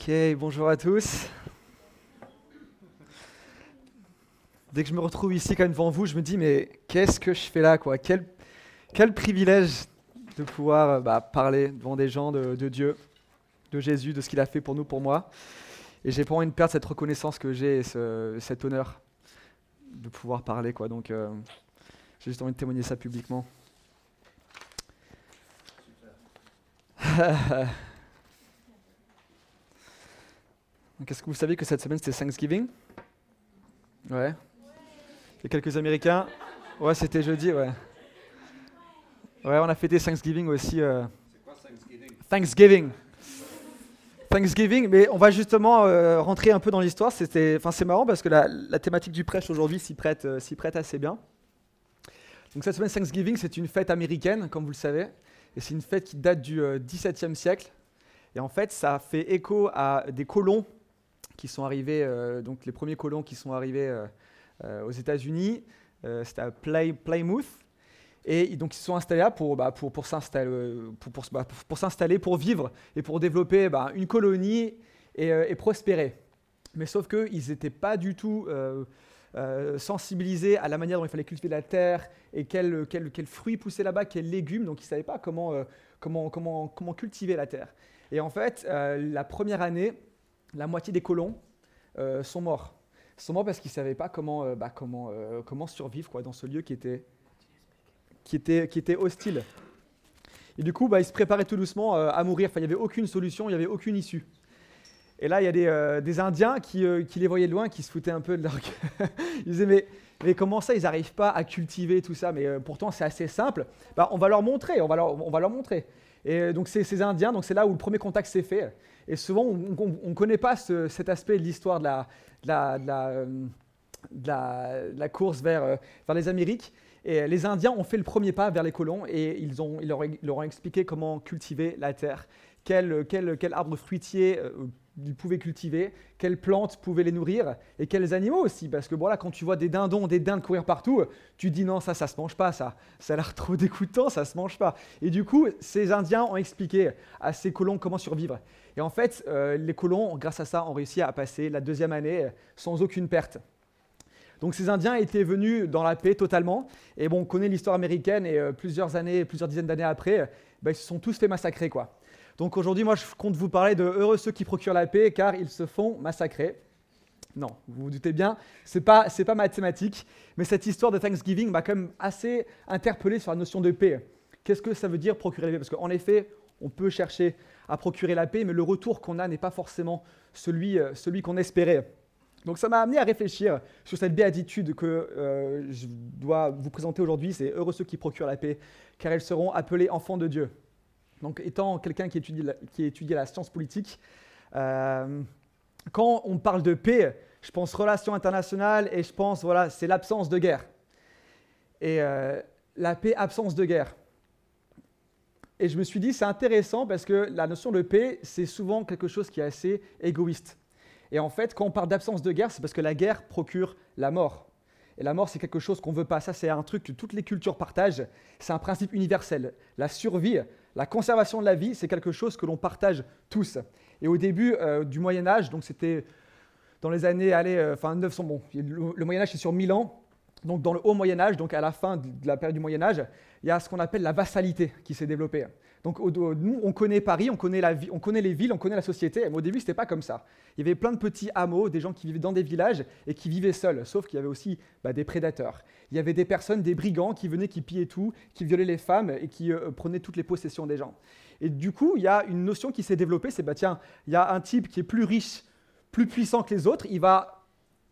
Ok, bonjour à tous. Dès que je me retrouve ici quand même devant vous, je me dis mais qu'est-ce que je fais là quoi? Quel, quel privilège de pouvoir euh, bah, parler devant des gens de, Dieu, de Jésus, de ce qu'il a fait pour nous, pour moi. Et j'ai pas envie de perdre cette reconnaissance que j'ai, ce, cet honneur de pouvoir parler quoi. Donc euh, j'ai juste envie de témoigner ça publiquement. Est-ce que vous savez que cette semaine c'est Thanksgiving? Ouais. Il y a quelques Américains. Ouais, c'était jeudi, ouais. Ouais, on a fêté Thanksgiving aussi. Euh. C'est quoi Thanksgiving Thanksgiving. Thanksgiving, mais on va justement euh, rentrer un peu dans l'histoire. C'était, enfin, c'est marrant parce que la, thématique du prêche aujourd'hui s'y prête, euh, s'y prête assez bien. Donc cette semaine Thanksgiving, c'est une fête américaine, comme vous le savez, et c'est une fête qui date du XVIIe siècle. Et en fait, ça fait écho à des colons qui sont arrivés, euh, donc les premiers colons qui sont arrivés euh, euh, aux États-Unis, c'était à Plymouth. Et donc ils sont installés là pour, bah, pour, pour s'installer, pour, pour, bah, pour, pour vivre et pour développer bah, une colonie et, et, prospérer. Mais sauf qu'ils n'étaient pas du tout sensibilisés à la manière dont il fallait cultiver la terre et quels quel, quel fruits poussaient là-bas, quels légumes. Donc ils ne savaient pas comment, comment, comment, comment cultiver la terre. Et en fait, la première année, la moitié des colons euh, sont morts. Ils sont morts parce qu'ils ne savaient pas comment, euh, bah, comment, euh, comment survivre quoi, dans ce lieu qui était, qui était, qui était hostile. Et du coup, bah, ils se préparaient tout doucement à mourir. Enfin, il n'y avait aucune solution, il n'y avait aucune issue. Et là, il y a des, Indiens qui, qui, les voyaient de loin, qui se foutaient un peu de leur Ils disaient, mais, mais comment ça, ils n'arrivent pas à cultiver tout ça? Mais pourtant, c'est assez simple. Bah, on va leur montrer, on va leur, on va leur montrer. Et donc, c'est ces Indiens, donc c'est là où le premier contact s'est fait. Et souvent, on ne connaît pas cet aspect de l'histoire de la, course vers, les Amériques. Et les Indiens ont fait le premier pas vers les colons et ils, leur, ont expliqué comment cultiver la terre, quel arbre fruitier euh, ils pouvaient cultiver, quelles plantes pouvaient les nourrir et quels animaux aussi. Parce que voilà, quand tu vois des dindons, des dindes courir partout, tu dis non, ça, ça se mange pas, ça. Ça a l'air trop dégoûtant, ça se mange pas. Et du coup, ces Indiens ont expliqué à ces colons comment survivre. Et en fait, euh, les colons, grâce à ça, ont réussi à passer la deuxième année sans aucune perte. Donc ces Indiens étaient venus dans la paix totalement. Et bon, on connaît l'histoire américaine et euh, plusieurs années, plusieurs dizaines d'années après, ben, ils se sont tous fait massacrer, quoi. Donc aujourd'hui, moi, je compte vous parler de heureux ceux qui procurent la paix, car ils se font massacrer. Non, vous vous doutez bien, ce n'est pas, pas mathématique, mais cette histoire de Thanksgiving m'a quand même assez interpellé sur la notion de paix. Qu'est-ce que ça veut dire procurer la paix? Parce qu'en effet, on peut chercher à procurer la paix, mais le retour qu'on a n'est pas forcément celui, euh, celui qu'on espérait. Donc ça m'a amené à réfléchir sur cette béatitude que euh, je dois vous présenter aujourd'hui, c'est heureux ceux qui procurent la paix, car ils seront appelés enfants de Dieu. Donc, étant quelqu'un qui étudie, la, la science politique, euh, quand on parle de paix, je pense relations internationales et je pense, voilà, c'est l'absence de guerre. Et euh, la paix, absence de guerre. Et je me suis dit, c'est intéressant parce que la notion de paix, c'est souvent quelque chose qui est assez égoïste. Et en fait, quand on parle d'absence de guerre, c'est parce que la guerre procure la mort. Et la mort, c'est quelque chose qu'on ne veut pas. Ça, c'est un truc que toutes les cultures partagent. C'est un principe universel. La survie, la conservation de la vie, c'est quelque chose que l'on partage tous. Et au début euh, du Moyen Âge, donc c'était dans les années, allez, euh, enfin 900, bon, le, Moyen Âge c'est sur 1000 ans, donc dans le haut Moyen Âge, donc à la fin de la période du Moyen Âge, il y a ce qu'on appelle la vassalité qui s'est développée. Donc nous, on connaît Paris, on connaît, les villes, on connaît la société, mais au début, ce n'était pas comme ça. Il y avait plein de petits hameaux, des gens qui vivaient dans des villages et qui vivaient seuls, sauf qu'il y avait aussi bah, des prédateurs. Il y avait des personnes, des brigands qui venaient, qui pillaient tout, qui violaient les femmes et qui euh, prenaient toutes les possessions des gens. Et du coup, il y a une notion qui s'est développée, c'est, bah tiens, il y a un type qui est plus riche, plus puissant que les autres, il va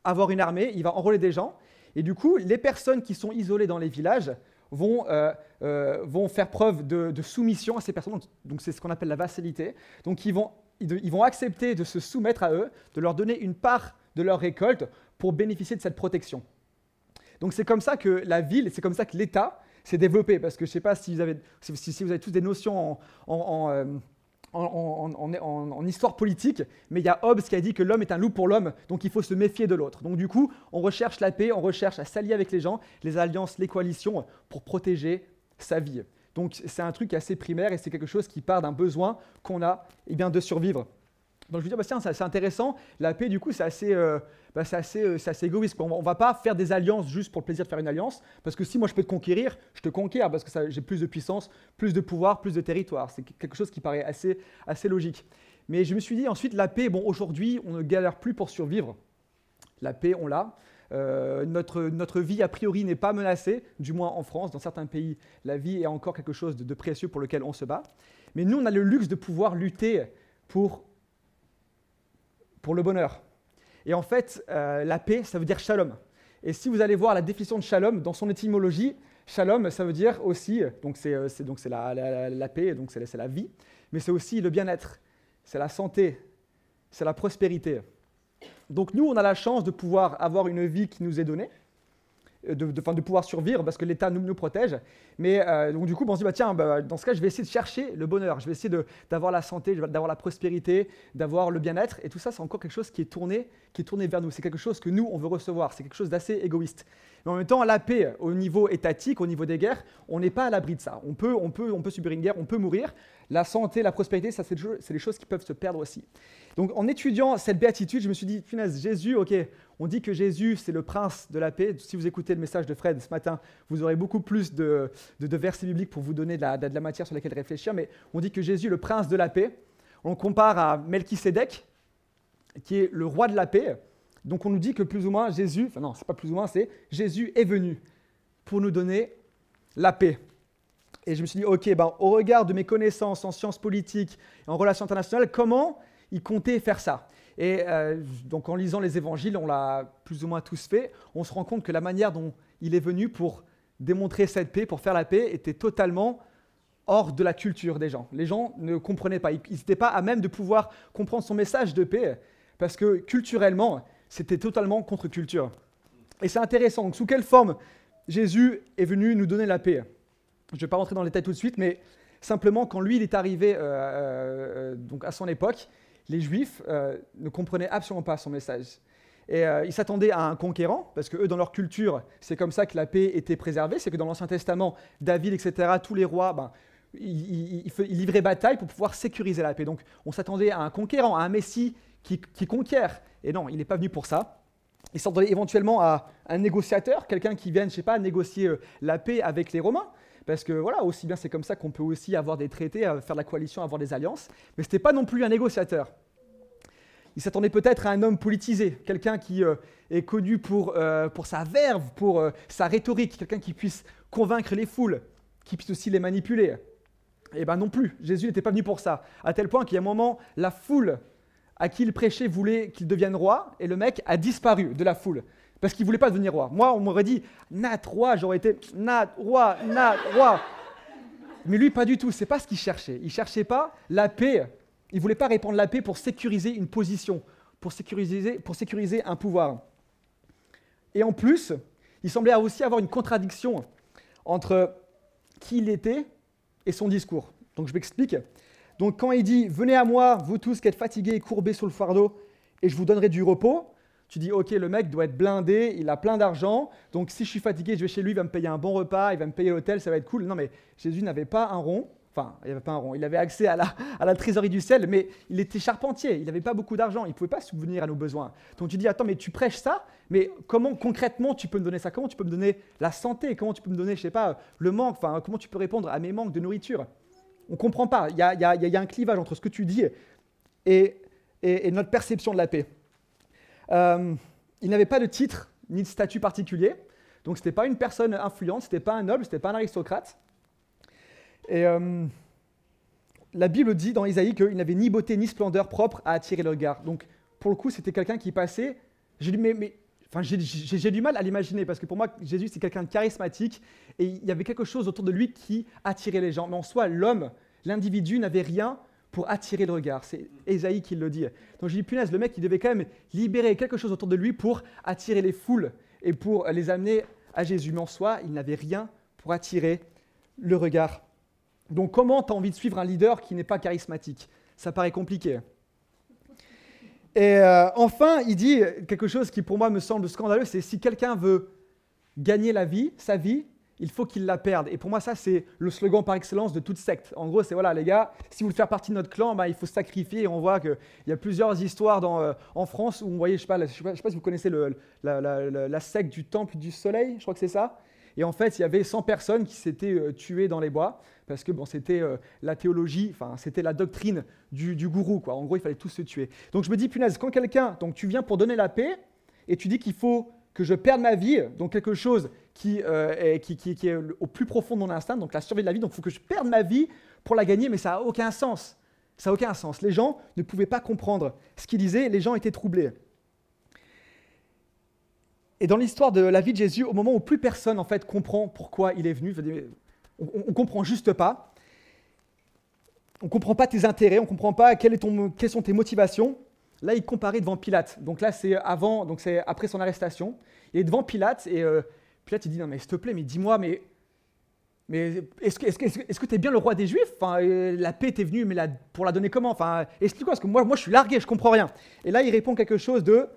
avoir une armée, il va enrôler des gens, et du coup, les personnes qui sont isolées dans les villages vont, euh, euh, vont faire preuve de, soumission à ces personnes. Donc, c'est ce qu'on appelle la vassalité. Donc, ils vont, ils vont accepter de se soumettre à eux, de leur donner une part de leur récolte pour bénéficier de cette protection. Donc, c'est comme ça que la ville, c'est comme ça que l'État s'est développé. Parce que je ne sais pas si vous, avez, si, vous avez tous des notions en, euh, histoire politique, mais il y a Hobbes qui a dit que l'homme est un loup pour l'homme, donc il faut se méfier de l'autre. Donc du coup, on recherche la paix, on recherche à s'allier avec les gens, les alliances, les coalitions, pour protéger sa vie. Donc c'est un truc assez primaire et c'est quelque chose qui part d'un besoin qu'on a eh bien, de survivre. Donc je me dis, bah, tiens, c'est intéressant. La paix, du coup, c'est assez, euh, bah, assez, euh, assez, égoïste. On ne va pas faire des alliances juste pour le plaisir de faire une alliance. Parce que si moi je peux te conquérir, je te conquiers parce que j'ai plus de puissance, plus de pouvoir, plus de territoire. C'est quelque chose qui paraît assez, assez logique. Mais je me suis dit ensuite, la paix, bon, aujourd'hui, on ne galère plus pour survivre. La paix, on l'a. Euh, notre, notre vie, a priori, n'est pas menacée, du moins en France. Dans certains pays, la vie est encore quelque chose de, de précieux pour lequel on se bat. Mais nous, on a le luxe de pouvoir lutter pour pour le bonheur. Et en fait, euh, la paix, ça veut dire shalom. Et si vous allez voir la définition de shalom dans son étymologie, shalom, ça veut dire aussi, donc c'est euh, donc c'est la, la, paix, donc c'est la vie, mais c'est aussi le bien-être, c'est la santé, c'est la prospérité. Donc nous, on a la chance de pouvoir avoir une vie qui nous est donnée, de, de, pouvoir survivre parce que l'État nous, nous, protège. Mais euh, donc, du coup, on se dit, bah, tiens, bah, dans ce cas, je vais essayer de chercher le bonheur, je vais essayer d'avoir la santé, d'avoir la prospérité, d'avoir le bien-être. Et tout ça, c'est encore quelque chose qui est tourné, qui est tourné vers nous. C'est quelque chose que nous, on veut recevoir. C'est quelque chose d'assez égoïste. Mais en même temps, la paix au niveau étatique, au niveau des guerres, on n'est pas à l'abri de ça. On peut, on, peut, on peut subir une guerre, on peut mourir. La santé, la prospérité, c'est des choses qui peuvent se perdre aussi. Donc en étudiant cette béatitude, je me suis dit, punaise, Jésus, ok, on dit que Jésus, c'est le prince de la paix. Si vous écoutez le message de Fred ce matin, vous aurez beaucoup plus de, versets bibliques pour vous donner de la, matière sur laquelle réfléchir, mais on dit que Jésus le prince de la paix. On compare à Melchisédek, qui est le roi de la paix. Donc on nous dit que plus ou moins Jésus, enfin non, c'est pas plus ou moins, c'est Jésus est venu pour nous donner la paix. Et je me suis dit, ok, ben, au regard de mes connaissances en sciences politiques et en relations internationales, comment il comptait faire ça? Et euh, donc en lisant les évangiles, on l'a plus ou moins tous fait, on se rend compte que la manière dont il est venu pour démontrer cette paix, pour faire la paix, était totalement hors de la culture des gens. Les gens ne comprenaient pas, ils n'étaient pas à même de pouvoir comprendre son message de paix, parce que culturellement, c'était totalement contre-culture. Et c'est intéressant, sous quelle forme Jésus est venu nous donner la paix? Je ne vais pas rentrer dans les détails tout de suite, mais simplement quand lui il est arrivé euh, euh, donc à son époque, les Juifs euh, ne comprenaient absolument pas son message. Et euh, ils s'attendaient à un conquérant, parce que eux, dans leur culture, c'est comme ça que la paix était préservée. C'est que dans l'Ancien Testament, David, etc., tous les rois, ben, ils, livraient bataille pour pouvoir sécuriser la paix. Donc, on s'attendait à un conquérant, à un Messie qui, conquiert. Et non, il n'est pas venu pour ça. Ils s'attendaient éventuellement à un négociateur, quelqu'un qui vienne, je sais pas, négocier euh, la paix avec les Romains. Parce que voilà, aussi bien c'est comme ça qu'on peut aussi avoir des traités, faire de la coalition, avoir des alliances. Mais ce n'était pas non plus un négociateur. Il s'attendait peut-être à un homme politisé, quelqu'un qui euh, est connu pour, euh, pour sa verve, pour euh, sa rhétorique, quelqu'un qui puisse convaincre les foules, qui puisse aussi les manipuler. Eh bien non plus, Jésus n'était pas venu pour ça. À tel point qu'il y a un moment, la foule à qui il prêchait voulait qu'il devienne roi, et le mec a disparu de la foule parce qu'il ne voulait pas devenir roi. Moi, on m'aurait dit Nat, roi, j'aurais été Nat, roi, Nat, roi. Mais lui, pas du tout. C'est pas ce qu'il cherchait. Il cherchait pas la paix. Il voulait pas répandre la paix pour sécuriser une position, pour sécuriser, pour sécuriser un pouvoir. Et en plus, il semblait aussi avoir une contradiction entre qui il était et son discours. Donc je m'explique. Donc quand il dit Venez à moi, vous tous qui êtes fatigués et courbés sous le fardeau, et je vous donnerai du repos, tu dis, ok, le mec doit être blindé, il a plein d'argent, donc si je suis fatigué, je vais chez lui, il va me payer un bon repas, il va me payer l'hôtel, ça va être cool. Non, mais Jésus n'avait pas un rond, enfin, il n'avait pas un rond, il avait accès à la, à la trésorerie du ciel, mais il était charpentier, il n'avait pas beaucoup d'argent, il ne pouvait pas subvenir à nos besoins. Donc tu dis, attends, mais tu prêches ça, mais comment concrètement tu peux me donner ça? Comment tu peux me donner la santé? Comment tu peux me donner, je sais pas, le manque? Enfin, comment tu peux répondre à mes manques de nourriture? On ne comprend pas. Il y a, y, a, y a, un clivage entre ce que tu dis et, et notre perception de la paix. Euh, il n'avait pas de titre ni de statut particulier. Donc ce n'était pas une personne influente, ce n'était pas un noble, ce n'était pas un aristocrate. Et euh, la Bible dit dans Isaïe qu'il n'avait ni beauté ni splendeur propre à attirer le regard. Donc pour le coup, c'était quelqu'un qui passait. Mais, j'ai du mal à l'imaginer parce que pour moi, Jésus, c'est quelqu'un de charismatique et il y avait quelque chose autour de lui qui attirait les gens. Mais en soi, l'homme, l'individu n'avait rien pour attirer le regard. C'est Esaïe qui le dit. Donc je dis, punaise, le mec, il devait quand même libérer quelque chose autour de lui pour attirer les foules et pour les amener à Jésus. Mais en soi, il n'avait rien pour attirer le regard. Donc comment tu as envie de suivre un leader qui n'est pas charismatique? Ça paraît compliqué. Et euh, enfin, il dit quelque chose qui pour moi me semble scandaleux, c'est si quelqu'un veut gagner la vie, sa vie, il faut qu'ils la perdent. Et pour moi, ça, c'est le slogan par excellence de toute secte. En gros, c'est voilà, les gars, si vous voulez faire partie de notre clan, bah, il faut sacrifier. Et on voit qu'il y a plusieurs histoires euh, en France où, vous voyez, je ne sais, sais, pas si vous connaissez le, la, secte du Temple du Soleil, je crois que c'est ça. Et en fait, il y avait 100 personnes qui s'étaient euh, tuées dans les bois parce que c'était euh, la théologie, enfin, c'était la doctrine du, gourou. En gros, il fallait tous se tuer. Donc je me dis, punaise, quand quelqu'un, donc tu viens pour donner la paix et tu dis qu'il faut que je perde ma vie, donc quelque chose qui, euh, qui, est au plus profond de mon instinct, donc la survie de la vie, donc il faut que je perde ma vie pour la gagner, mais ça n'a aucun sens. Ça n'a aucun sens. Les gens ne pouvaient pas comprendre ce qu'il disait, les gens étaient troublés. Et dans l'histoire de la vie de Jésus, au moment où plus personne en fait comprend pourquoi il est venu, on ne comprend juste pas. On ne comprend pas tes intérêts, on ne comprend pas quelles sont tes motivations. Là, il comparait devant Pilate. Donc là, c'est avant, donc c'est après son arrestation. Il est devant Pilate et euh, Pilate il dit non mais s'il te plaît, mais dis-moi, mais mais est-ce que tu es bien le roi des Juifs? Enfin, euh, la paix t'est venue, mais pour la donner comment? Enfin, explique-moi parce que moi, moi, je suis largué, je comprends rien. Et là, il répond quelque chose de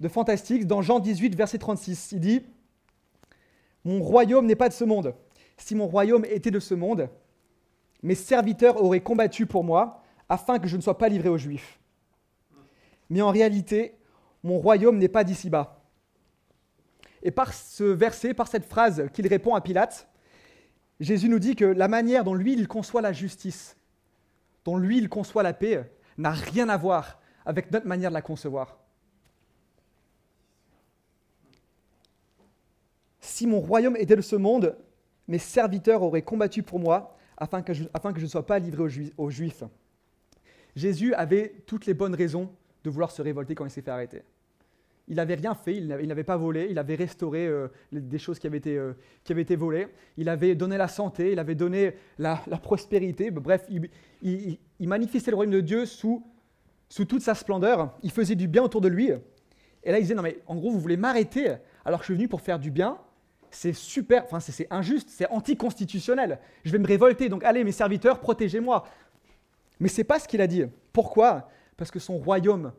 de fantastique dans Jean 18, verset 36. Il dit Mon royaume n'est pas de ce monde. Si mon royaume était de ce monde, mes serviteurs auraient combattu pour moi afin que je ne sois pas livré aux Juifs mais en réalité, mon royaume n'est pas d'ici-bas. Et par ce verset, par cette phrase qu'il répond à Pilate, Jésus nous dit que la manière dont lui, il conçoit la justice, dont lui, il conçoit la paix, n'a rien à voir avec notre manière de la concevoir. Si mon royaume était de ce monde, mes serviteurs auraient combattu pour moi afin que je, ne sois pas livré aux, Juifs. Jésus avait toutes les bonnes raisons de vouloir se révolter quand il s'est fait arrêter. Il n'avait rien fait, il n'avait pas volé, il avait restauré euh, des choses qui avaient, été, euh, qui avaient été volées, il avait donné la santé, il avait donné la, prospérité, bref, il, manifestait le royaume de Dieu sous, sous toute sa splendeur, il faisait du bien autour de lui. Et là, il disait, non mais en gros, vous voulez m'arrêter alors que je suis venu pour faire du bien, c'est super, enfin c'est injuste, c'est anticonstitutionnel, je vais me révolter, donc allez mes serviteurs, protégez-moi. Mais c'est pas ce qu'il a dit. Pourquoi? Parce que son royaume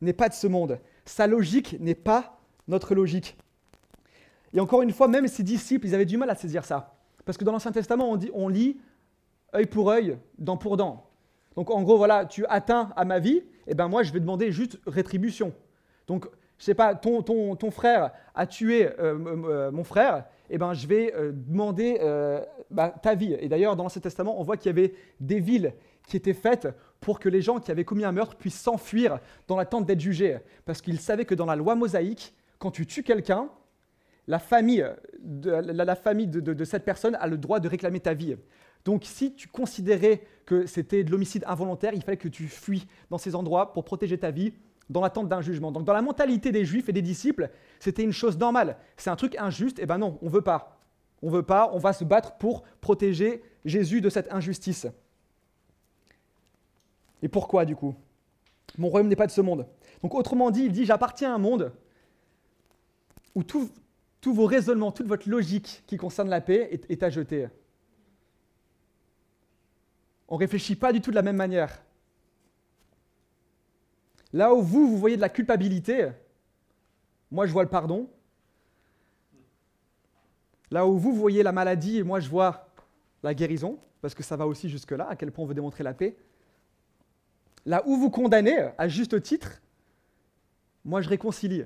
n'est pas de ce monde. Sa logique n'est pas notre logique. Et encore une fois, même ses disciples, ils avaient du mal à saisir ça. Parce que dans l'Ancien Testament, on, dit, on lit œil pour œil, dent pour dent. Donc en gros, voilà, tu atteins à ma vie, et eh ben moi je vais demander juste rétribution. Donc, je sais pas, ton, ton, ton frère a tué euh, euh, mon frère, et eh ben je vais euh, demander bah, ta vie. Et d'ailleurs, dans l'Ancien Testament, on voit qu'il y avait des villes qui étaient faites pour que les gens qui avaient commis un meurtre puissent s'enfuir dans l'attente d'être jugés. Parce qu'ils savaient que dans la loi mosaïque, quand tu tues quelqu'un, la famille, de, cette personne a le droit de réclamer ta vie. Donc si tu considérais que c'était de l'homicide involontaire, il fallait que tu fuis dans ces endroits pour protéger ta vie dans l'attente d'un jugement. Donc dans la mentalité des juifs et des disciples, c'était une chose normale. C'est un truc injuste, et ben non, on veut pas. On veut pas, on va se battre pour protéger Jésus de cette injustice. Et pourquoi du coup? Mon royaume n'est pas de ce monde. Donc autrement dit, il dit, j'appartiens à un monde où tous vos raisonnements, toute votre logique qui concerne la paix est, à jeter. On ne réfléchit pas du tout de la même manière. Là où vous, vous voyez de la culpabilité, moi je vois le pardon. Là où vous, voyez la maladie, moi je vois la guérison, parce que ça va aussi jusque-là, à quel point on veut démontrer la paix là où vous condamnez, à juste titre, moi je réconcilie.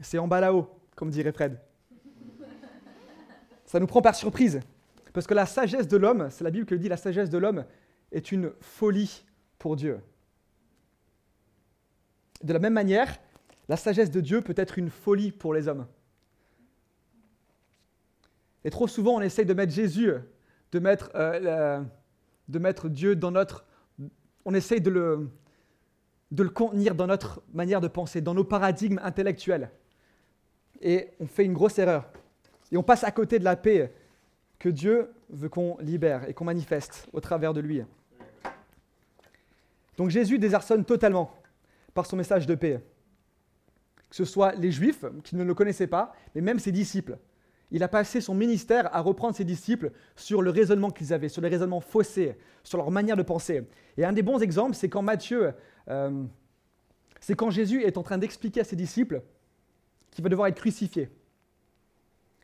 C'est en bas là-haut, comme dirait Fred. Ça nous prend par surprise. Parce que la sagesse de l'homme, c'est la Bible qui le dit, la sagesse de l'homme est une folie pour Dieu. De la même manière, la sagesse de Dieu peut être une folie pour les hommes. Et trop souvent, on essaye de mettre Jésus de mettre, euh, de mettre Dieu dans notre... On essaye de le contenir dans notre manière de penser, dans nos paradigmes intellectuels. Et on fait une grosse erreur. Et on passe à côté de la paix que Dieu veut qu'on libère et qu'on manifeste au travers de lui. Donc Jésus désarçonne totalement par son message de paix. Que ce soit les Juifs qui ne le connaissaient pas, mais même ses disciples il a passé son ministère à reprendre ses disciples sur le raisonnement qu'ils avaient, sur les raisonnements faussés, sur leur manière de penser. Et un des bons exemples, c'est quand Matthieu, euh, c'est quand Jésus est en train d'expliquer à ses disciples qui va devoir être crucifié.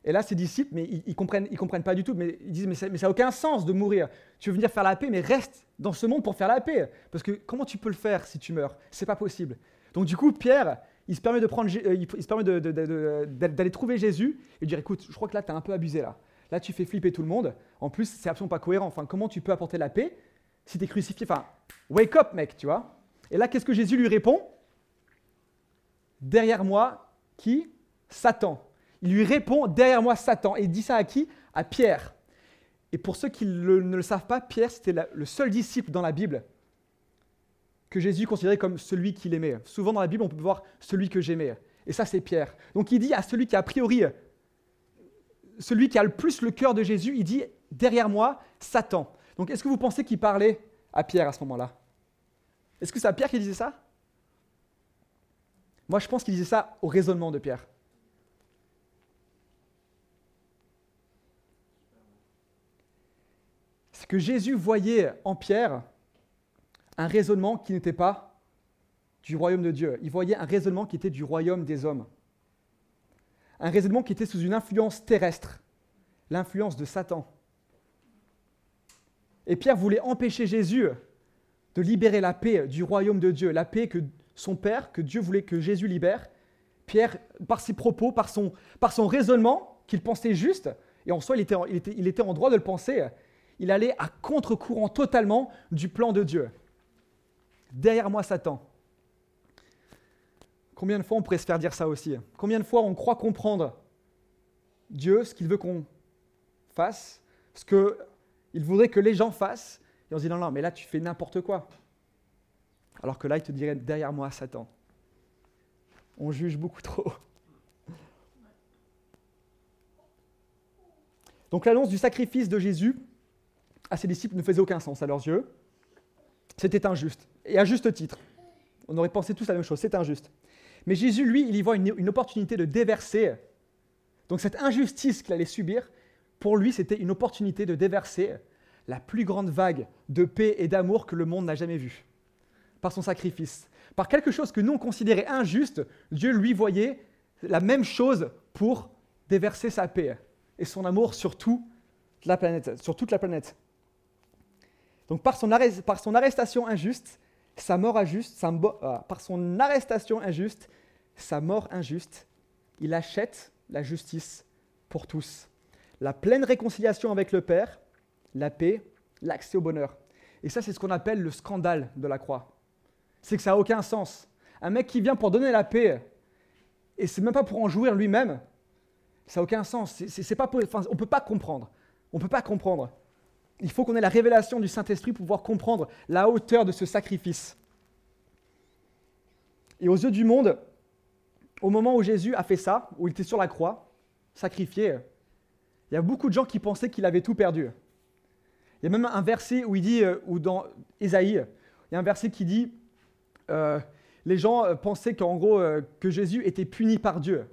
Et là, ses disciples, mais ils, ne comprennent, ils comprennent pas du tout, mais ils disent, mais ça n'a aucun sens de mourir. Tu veux venir faire la paix, mais reste dans ce monde pour faire la paix. Parce que comment tu peux le faire si tu meurs? C'est pas possible. Donc du coup, Pierre, il se permet de prendre, euh, il se permet d'aller trouver Jésus et dire, écoute, je crois que là, tu as un peu abusé là. Là, tu fais flipper tout le monde. En plus, c'est absolument pas cohérent. Enfin, comment tu peux apporter la paix si tu es crucifié? Enfin, wake up, mec, tu vois. Et là, qu'est-ce que Jésus lui répond? Derrière moi, qui? Satan. Il lui répond Derrière moi, Satan. Et il dit ça à qui? À Pierre. Et pour ceux qui ne le savent pas, Pierre, c'était le seul disciple dans la Bible que Jésus considérait comme celui qu'il aimait. Souvent dans la Bible, on peut voir celui que j'aimais. Et ça, c'est Pierre. Donc il dit à celui qui a priori, celui qui a le plus le cœur de Jésus, il dit derrière moi, Satan. Donc est-ce que vous pensez qu'il parlait à Pierre à ce moment-là? Est-ce que c'est à Pierre qui disait ça? Moi, je pense qu'il disait ça au raisonnement de Pierre. C'est que Jésus voyait en Pierre un raisonnement qui n'était pas du royaume de Dieu. Il voyait un raisonnement qui était du royaume des hommes. Un raisonnement qui était sous une influence terrestre, l'influence de Satan. Et Pierre voulait empêcher Jésus de libérer la paix du royaume de Dieu, la paix que son Père, que Dieu voulait que Jésus libère. Pierre, par ses propos, par son, raisonnement, qu'il pensait juste, et en soi il, était, il était en droit de le penser, il allait à contre-courant totalement du plan de Dieu. Derrière moi, Satan. Combien de fois on pourrait se faire dire ça aussi Combien de fois on croit comprendre Dieu, ce qu'il veut qu'on fasse, ce qu'il voudrait que les gens fassent, et on se dit non, non, mais là tu fais n'importe quoi. Alors que là, il te dirait derrière moi, Satan. On juge beaucoup trop. Donc l'annonce du sacrifice de Jésus à ses disciples ne faisait aucun sens à leurs yeux. C'était injuste et à juste titre. On aurait pensé tous la même chose, c'est injuste. Mais Jésus, lui, il y voit une, opportunité de déverser. Donc cette injustice qu'il allait subir, pour lui, c'était une opportunité de déverser la plus grande vague de paix et d'amour que le monde n'a jamais vue. Par son sacrifice. Par quelque chose que nous on considérait injuste, Dieu lui voyait la même chose pour déverser sa paix et son amour sur, la planète, sur toute la planète. Donc par son, arrestation injuste, sa mort injuste, euh, par son arrestation injuste, sa mort injuste, il achète la justice pour tous. La pleine réconciliation avec le Père, la paix, l'accès au bonheur. Et ça, c'est ce qu'on appelle le scandale de la croix. C'est que ça n'a aucun sens. Un mec qui vient pour donner la paix, et c'est même pas pour en jouir lui-même, ça n'a aucun sens. Pas on ne peut pas comprendre. On peut pas comprendre. Il faut qu'on ait la révélation du Saint-Esprit pour pouvoir comprendre la hauteur de ce sacrifice. Et aux yeux du monde, au moment où Jésus a fait ça, où il était sur la croix, sacrifié, il y a beaucoup de gens qui pensaient qu'il avait tout perdu. Il y a même un verset où il dit, euh, ou dans Ésaïe, il y a un verset qui dit, euh, les gens euh, pensaient qu'en gros, que Jésus était puni par Dieu.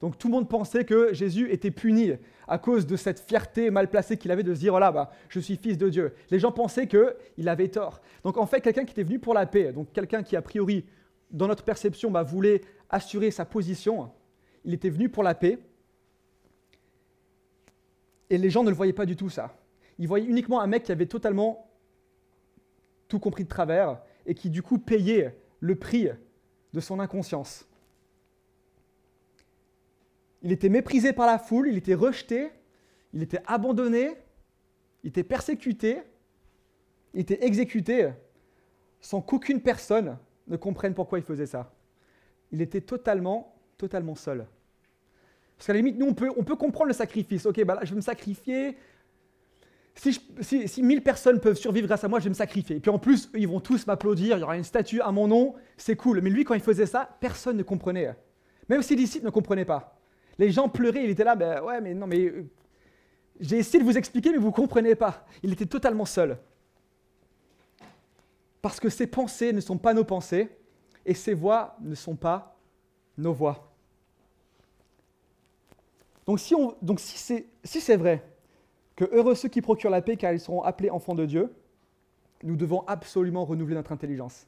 Donc tout le monde pensait que Jésus était puni à cause de cette fierté mal placée qu'il avait de se dire, voilà, bah, je suis fils de Dieu. Les gens pensaient qu'il avait tort. Donc en fait, quelqu'un qui était venu pour la paix, donc quelqu'un qui a priori, dans notre perception, bah, voulait assurer sa position, il était venu pour la paix. Et les gens ne le voyaient pas du tout ça. Ils voyaient uniquement un mec qui avait totalement tout compris de travers et qui du coup payait le prix de son inconscience. Il était méprisé par la foule, il était rejeté, il était abandonné, il était persécuté, il était exécuté sans qu'aucune personne ne comprenne pourquoi il faisait ça. Il était totalement, totalement seul. Parce qu'à la limite, nous, on peut, on peut comprendre le sacrifice. Ok, bah là, je vais me sacrifier. Si, si, si, 1000 personnes peuvent survivre grâce à moi, je vais me sacrifier. Et puis en plus, ils vont tous m'applaudir, il y aura une statue à mon nom, c'est cool. Mais lui, quand il faisait ça, personne ne comprenait. Même ses disciples ne comprenaient pas. Les gens pleuraient, il était là, ben ouais, mais non, mais euh, j'ai essayé de vous expliquer, mais vous ne comprenez pas. Il était totalement seul. Parce que ses pensées ne sont pas nos pensées, et ses voix ne sont pas nos voix. Donc si, on, donc c'est vrai que heureux ceux qui procurent la paix car ils seront appelés enfants de Dieu, nous devons absolument renouveler notre intelligence.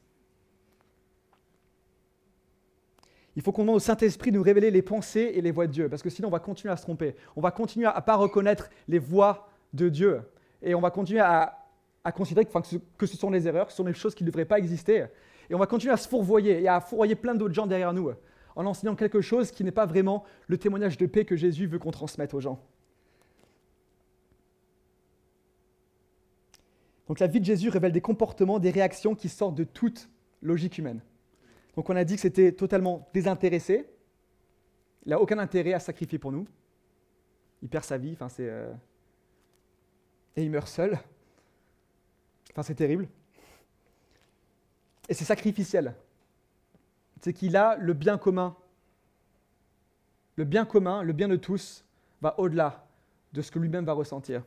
Il faut qu'on demande au Saint-Esprit de nous révéler les pensées et les voies de Dieu, parce que sinon on va continuer à se tromper. On va continuer à ne pas reconnaître les voies de Dieu. Et on va continuer à, considérer que, ce sont les erreurs, que ce sont des choses qui ne devraient pas exister. Et on va continuer à se fourvoyer et à fourvoyer plein d'autres gens derrière nous en enseignant quelque chose qui n'est pas vraiment le témoignage de paix que Jésus veut qu'on transmette aux gens. Donc la vie de Jésus révèle des comportements, des réactions qui sortent de toute logique humaine. Donc on a dit que c'était totalement désintéressé. Il n'a aucun intérêt à sacrifier pour nous. Il perd sa vie, euh, et il meurt seul. Enfin c'est terrible. Et c'est sacrificiel. C'est qu'il a le bien commun. Le bien commun, le bien de tous, va au-delà de ce que lui-même va ressentir,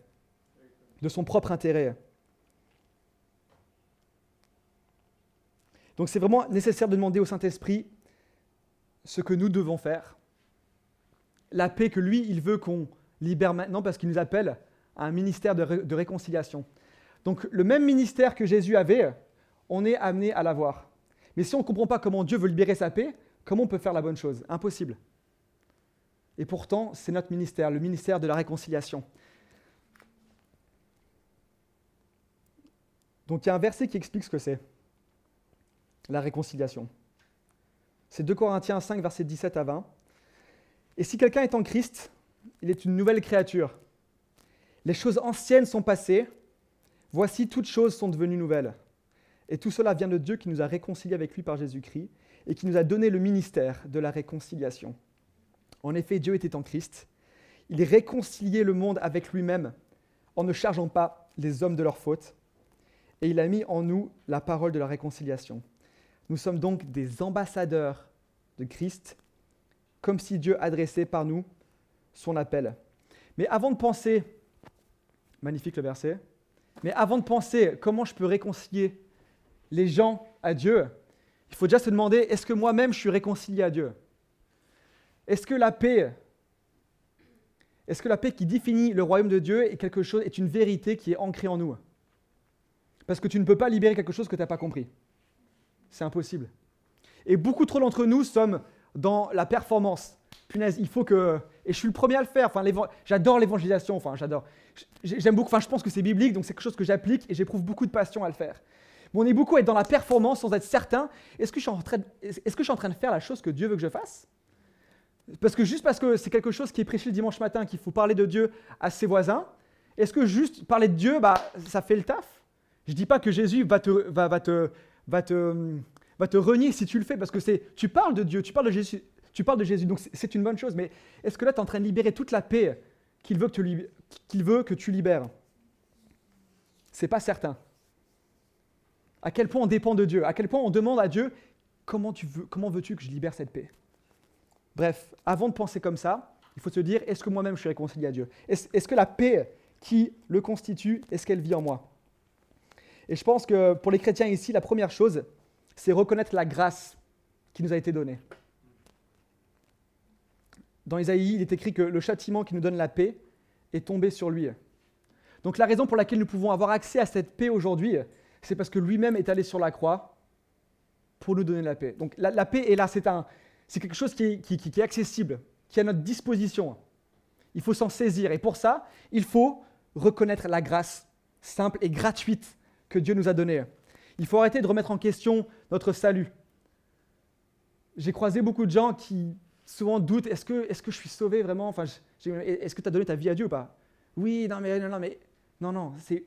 de son propre intérêt. Donc c'est vraiment nécessaire de demander au Saint-Esprit ce que nous devons faire. La paix que lui, il veut qu'on libère maintenant parce qu'il nous appelle à un ministère de, réconciliation. Donc le même ministère que Jésus avait, on est amené à l'avoir. Mais si on ne comprend pas comment Dieu veut libérer sa paix, comment on peut faire la bonne chose? Impossible. Et pourtant, c'est notre ministère, le ministère de la réconciliation. Donc il y a un verset qui explique ce que c'est la réconciliation. C'est 2 Corinthiens 5, versets 17 à 20. Et si quelqu'un est en Christ, il est une nouvelle créature. Les choses anciennes sont passées, voici toutes choses sont devenues nouvelles. Et tout cela vient de Dieu qui nous a réconciliés avec lui par Jésus-Christ et qui nous a donné le ministère de la réconciliation. En effet, Dieu était en Christ. Il réconciliait le monde avec lui-même en ne chargeant pas les hommes de leurs fautes. Et il a mis en nous la parole de la réconciliation. Nous sommes donc des ambassadeurs de Christ, comme si Dieu adressait par nous son appel. Mais avant de penser, magnifique le verset, mais avant de penser comment je peux réconcilier les gens à Dieu, il faut déjà se demander, est-ce que moi-même je suis réconcilié à Dieu? Est-ce que la paix, est-ce que la paix qui définit le royaume de Dieu est quelque chose, est une vérité qui est ancrée en nous? Parce que tu ne peux pas libérer quelque chose que tu n'as pas compris. C'est impossible. Et beaucoup trop d'entre nous sommes dans la performance. Punaise, il faut que. Et je suis le premier à le faire. Enfin, j'adore l'évangélisation. Enfin, j'adore. J'aime beaucoup. Enfin, je pense que c'est biblique, donc c'est quelque chose que j'applique et j'éprouve beaucoup de passion à le faire. Mais on est beaucoup à être dans la performance sans être certain. Est-ce que, je suis en train de... est-ce que je suis en train de faire la chose que Dieu veut que je fasse? Parce que juste parce que c'est quelque chose qui est prêché le dimanche matin, qu'il faut parler de Dieu à ses voisins, est-ce que juste parler de Dieu, bah, ça fait le taf? Je ne dis pas que Jésus va te, va te, va te, va renier si tu le fais, parce que c'est, tu parles de Dieu, tu parles de Jésus, tu parles de Jésus, donc c'est une bonne chose. Mais est-ce que là, tu es en train de libérer toute la paix qu'il veut que tu, libères? C'est pas certain. À quel point on dépend de Dieu À quel point on demande à Dieu comment veux-tu que je libère cette paix? Bref, avant de penser comme ça, il faut se dire est-ce que moi-même je suis réconcilié à Dieu? Est-ce que la paix qui le constitue, est-ce qu'elle vit en moi? Et je pense que pour les chrétiens ici, la première chose, c'est reconnaître la grâce qui nous a été donnée. Dans Isaïe, il est écrit que le châtiment qui nous donne la paix est tombé sur lui. Donc la raison pour laquelle nous pouvons avoir accès à cette paix aujourd'hui, c'est parce que lui-même est allé sur la croix pour nous donner la paix. Donc la, paix est là, c'est, quelque chose qui est, qui est accessible, qui est à notre disposition. Il faut s'en saisir. Et pour ça, il faut reconnaître la grâce simple et gratuite que Dieu nous a donné. Il faut arrêter de remettre en question notre salut. J'ai croisé beaucoup de gens qui souvent doutent est-ce que, est que je suis sauvé vraiment? Enfin, Est-ce que tu as donné ta vie à Dieu ou pas? Oui, non, mais non, non, mais non, non, c'est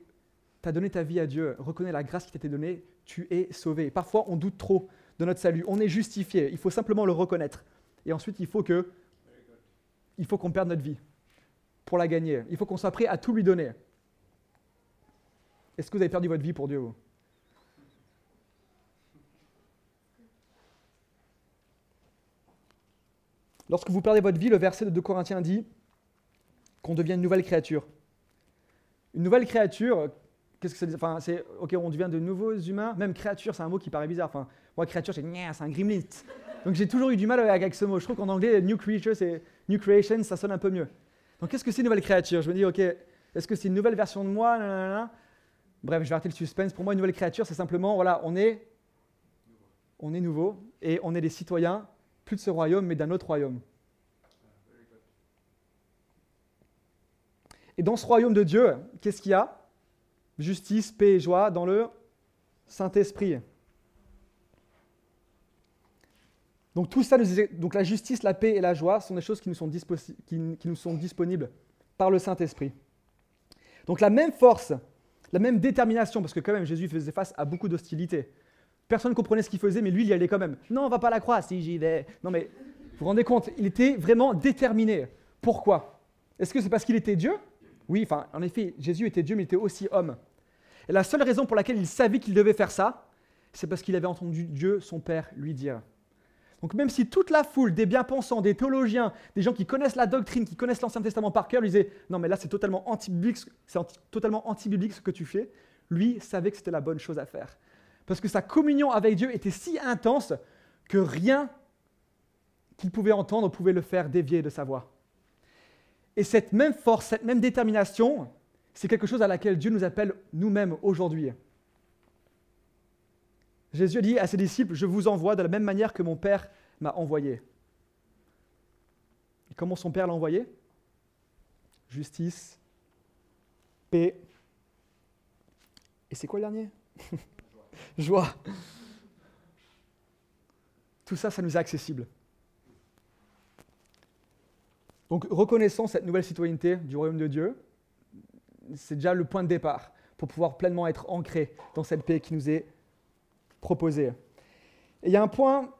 tu as donné ta vie à Dieu, reconnais la grâce qui t'a été donnée, tu es sauvé. Parfois, on doute trop de notre salut, on est justifié, il faut simplement le reconnaître. Et ensuite, il faut que il faut qu'on perde notre vie pour la gagner. Il faut qu'on soit prêt à tout lui donner. Est-ce que vous avez perdu votre vie pour Dieu Lorsque vous perdez votre vie, le verset de 2 Corinthiens dit qu'on devient une nouvelle créature. Une nouvelle créature, qu'est-ce que ça dit Enfin, c'est ok, on devient de nouveaux humains. Même créature, c'est un mot qui paraît bizarre. Enfin, moi, créature, c'est c'est un gremlin. Donc j'ai toujours eu du mal avec, ce mot. Je trouve qu'en anglais, new creature, c'est new creation, ça sonne un peu mieux. Donc qu'est-ce que c'est une nouvelle créature? Je me dis, ok, est-ce que c'est une nouvelle version de moi? Bref, je vais arrêter le suspense. Pour moi, une nouvelle créature, c'est simplement, voilà, on est, on est nouveau et on est des citoyens plus de ce royaume, mais d'un autre royaume. Et dans ce royaume de Dieu, qu'est-ce qu'il y a? Justice, paix et joie dans le Saint-Esprit. Donc tout ça, donc la justice, la paix et la joie sont des choses qui nous sont, qui nous sont disponibles par le Saint-Esprit. Donc la même force, la même détermination, parce que quand même Jésus faisait face à beaucoup d'hostilité. Personne ne comprenait ce qu'il faisait, mais lui, il y allait quand même. Non, on va pas à la croix, si j'y vais. Non mais, vous vous rendez compte, il était vraiment déterminé. Pourquoi? Est-ce que c'est parce qu'il était Dieu? Oui, enfin, en effet, Jésus était Dieu, mais il était aussi homme. Et la seule raison pour laquelle il savait qu'il devait faire ça, c'est parce qu'il avait entendu Dieu, son Père, lui dire. Donc même si toute la foule des bien-pensants, des théologiens, des gens qui connaissent la doctrine, qui connaissent l'Ancien Testament par cœur, lui disaient non mais là c'est totalement anti-biblique, c'est totalement anti-biblique ce que tu fais, lui savait que c'était la bonne chose à faire. Parce que sa communion avec Dieu était si intense que rien qu'il pouvait entendre pouvait le faire dévier de sa voix. Et cette même force, cette même détermination, c'est quelque chose à laquelle Dieu nous appelle nous-mêmes aujourd'hui. Jésus dit à ses disciples, je vous envoie de la même manière que mon Père m'a envoyé. Comment son Père l'a envoyé? Justice, paix. Et c'est quoi le dernier? Joie. Tout ça, ça nous est accessible. Donc reconnaissons cette nouvelle citoyenneté du royaume de Dieu. C'est déjà le point de départ pour pouvoir pleinement être ancré dans cette paix qui nous est proposé. Et il y a un point,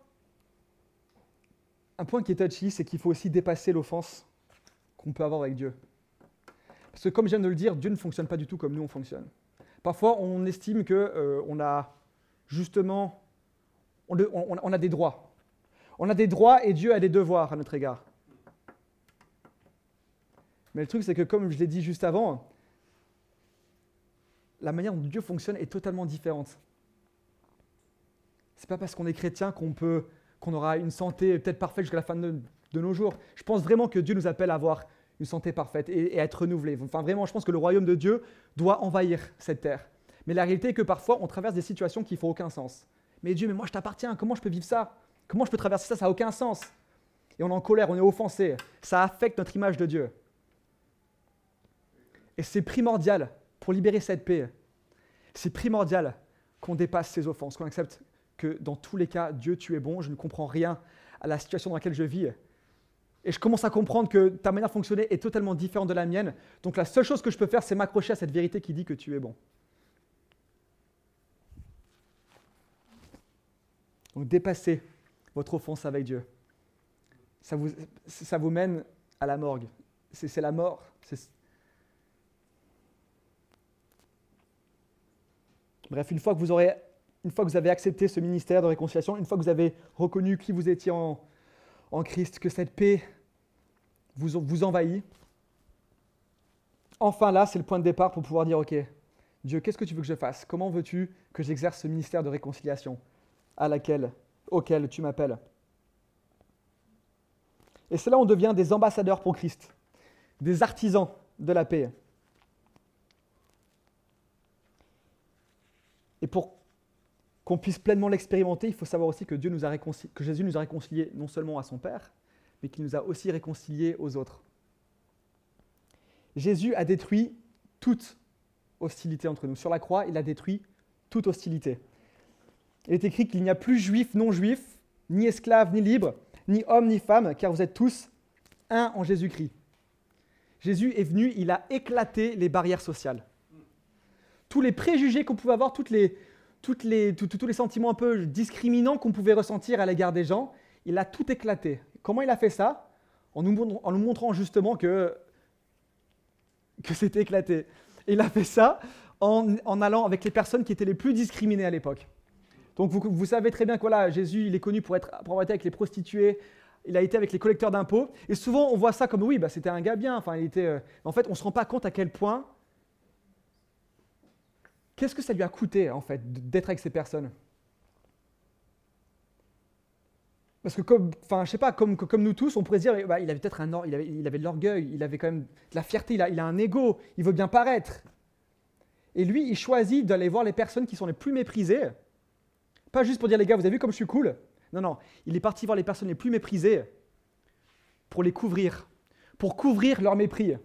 un point qui est touchy, c'est qu'il faut aussi dépasser l'offense qu'on peut avoir avec Dieu. Parce que comme je viens de le dire, Dieu ne fonctionne pas du tout comme nous on fonctionne. Parfois, on estime que euh, on a justement, on a des droits. On a des droits et Dieu a des devoirs à notre égard. Mais le truc, c'est que comme je l'ai dit juste avant, la manière dont Dieu fonctionne est totalement différente. C'est pas parce qu'on est chrétien qu'on peut, qu'on aura une santé peut-être parfaite jusqu'à la fin de, nos jours. Je pense vraiment que Dieu nous appelle à avoir une santé parfaite et, à être renouvelé. Enfin, vraiment, je pense que le royaume de Dieu doit envahir cette terre. Mais la réalité est que parfois, on traverse des situations qui font aucun sens. Mais Dieu, mais moi je t'appartiens, comment je peux vivre ça? Comment je peux traverser ça? Ça n'a aucun sens. Et on est en colère, on est offensé. Ça affecte notre image de Dieu. Et c'est primordial pour libérer cette paix. C'est primordial qu'on dépasse ces offenses, qu'on accepte que dans tous les cas, Dieu, tu es bon, je ne comprends rien à la situation dans laquelle je vis. Et je commence à comprendre que ta manière de fonctionner est totalement différente de la mienne. Donc la seule chose que je peux faire, c'est m'accrocher à cette vérité qui dit que tu es bon. Donc dépassez votre offense avec Dieu. Ça vous, ça vous mène à la morgue. C'est la mort. Bref, une fois que vous aurez une fois que vous avez accepté ce ministère de réconciliation, une fois que vous avez reconnu qui vous étiez en, Christ, que cette paix vous, vous envahit, enfin là, c'est le point de départ pour pouvoir dire, OK, Dieu, qu'est-ce que tu veux que je fasse? Comment veux-tu que j'exerce ce ministère de réconciliation à laquelle, auquel tu m'appelles? Et c'est là où on devient des ambassadeurs pour Christ, des artisans de la paix. Et pour qu'on puisse pleinement l'expérimenter, il faut savoir aussi que, Dieu nous a que Jésus nous a réconciliés non seulement à son Père, mais qu'il nous a aussi réconciliés aux autres. Jésus a détruit toute hostilité entre nous. Sur la croix, il a détruit toute hostilité. Il est écrit qu'il n'y a plus juif, non juif, ni esclave, ni libre, ni homme, ni femme, car vous êtes tous un en Jésus-Christ. Jésus est venu, il a éclaté les barrières sociales. Tous les préjugés qu'on pouvait avoir, toutes les, toutes les, tous les sentiments un peu discriminants qu'on pouvait ressentir à l'égard des gens, il a tout éclaté. Comment il a fait ça? En nous, montrant justement que, que c'était éclaté. Il a fait ça en, en, allant avec les personnes qui étaient les plus discriminées à l'époque. Donc vous, vous, savez très bien que voilà, Jésus, il est connu pour, être, pour avoir été avec les prostituées, il a été avec les collecteurs d'impôts. Et souvent, on voit ça comme oui, bah, c'était un gars bien. Enfin, il était, euh, En fait, on ne se rend pas compte à quel point Qu'est-ce que ça lui a coûté, en fait, d'être avec ces personnes? Parce que, comme, enfin, je sais pas, comme, nous tous, on pourrait dire, bah, il avait peut-être un, il avait, il avait de l'orgueil, il avait quand même de la fierté, il a, il a un ego, il veut bien paraître. Et lui, il choisit d'aller voir les personnes qui sont les plus méprisées, pas juste pour dire les gars, vous avez vu comme je suis cool, Non, non, il est parti voir les personnes les plus méprisées pour les couvrir, pour couvrir leur mépris.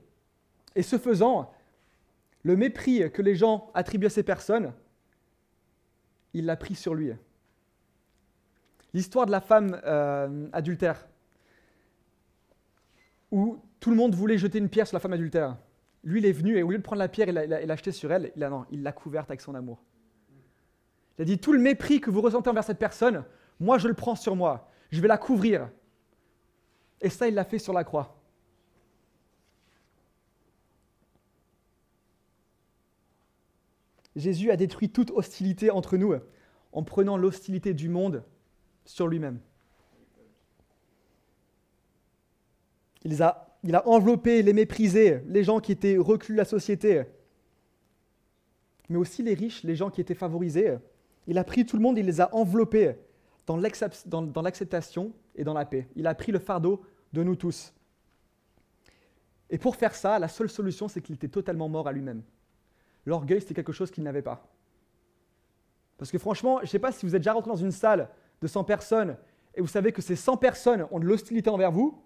Et ce faisant, le mépris que les gens attribuent à ces personnes, il l'a pris sur lui. L'histoire de la femme euh, adultère, où tout le monde voulait jeter une pierre sur la femme adultère. Lui, il est venu et au lieu de prendre la pierre et l'acheter sur elle, il l'a il couverte avec son amour. Il a dit Tout le mépris que vous ressentez envers cette personne, moi je le prends sur moi. Je vais la couvrir. Et ça, il l'a fait sur la croix. Jésus a détruit toute hostilité entre nous en prenant l'hostilité du monde sur lui-même. Il a, enveloppé les méprisés, les gens qui étaient reclus de la société, mais aussi les riches, les gens qui étaient favorisés. Il a pris tout le monde, il les a enveloppés dans l'acceptation et dans la paix. Il a pris le fardeau de nous tous. Et pour faire ça, la seule solution, c'est qu'il était totalement mort à lui-même. L'orgueil, c'était quelque chose qu'il n'avait pas. Parce que franchement, je ne sais pas si vous êtes déjà rentré dans une salle de 100 personnes et vous savez que ces 100 personnes ont de l'hostilité envers vous.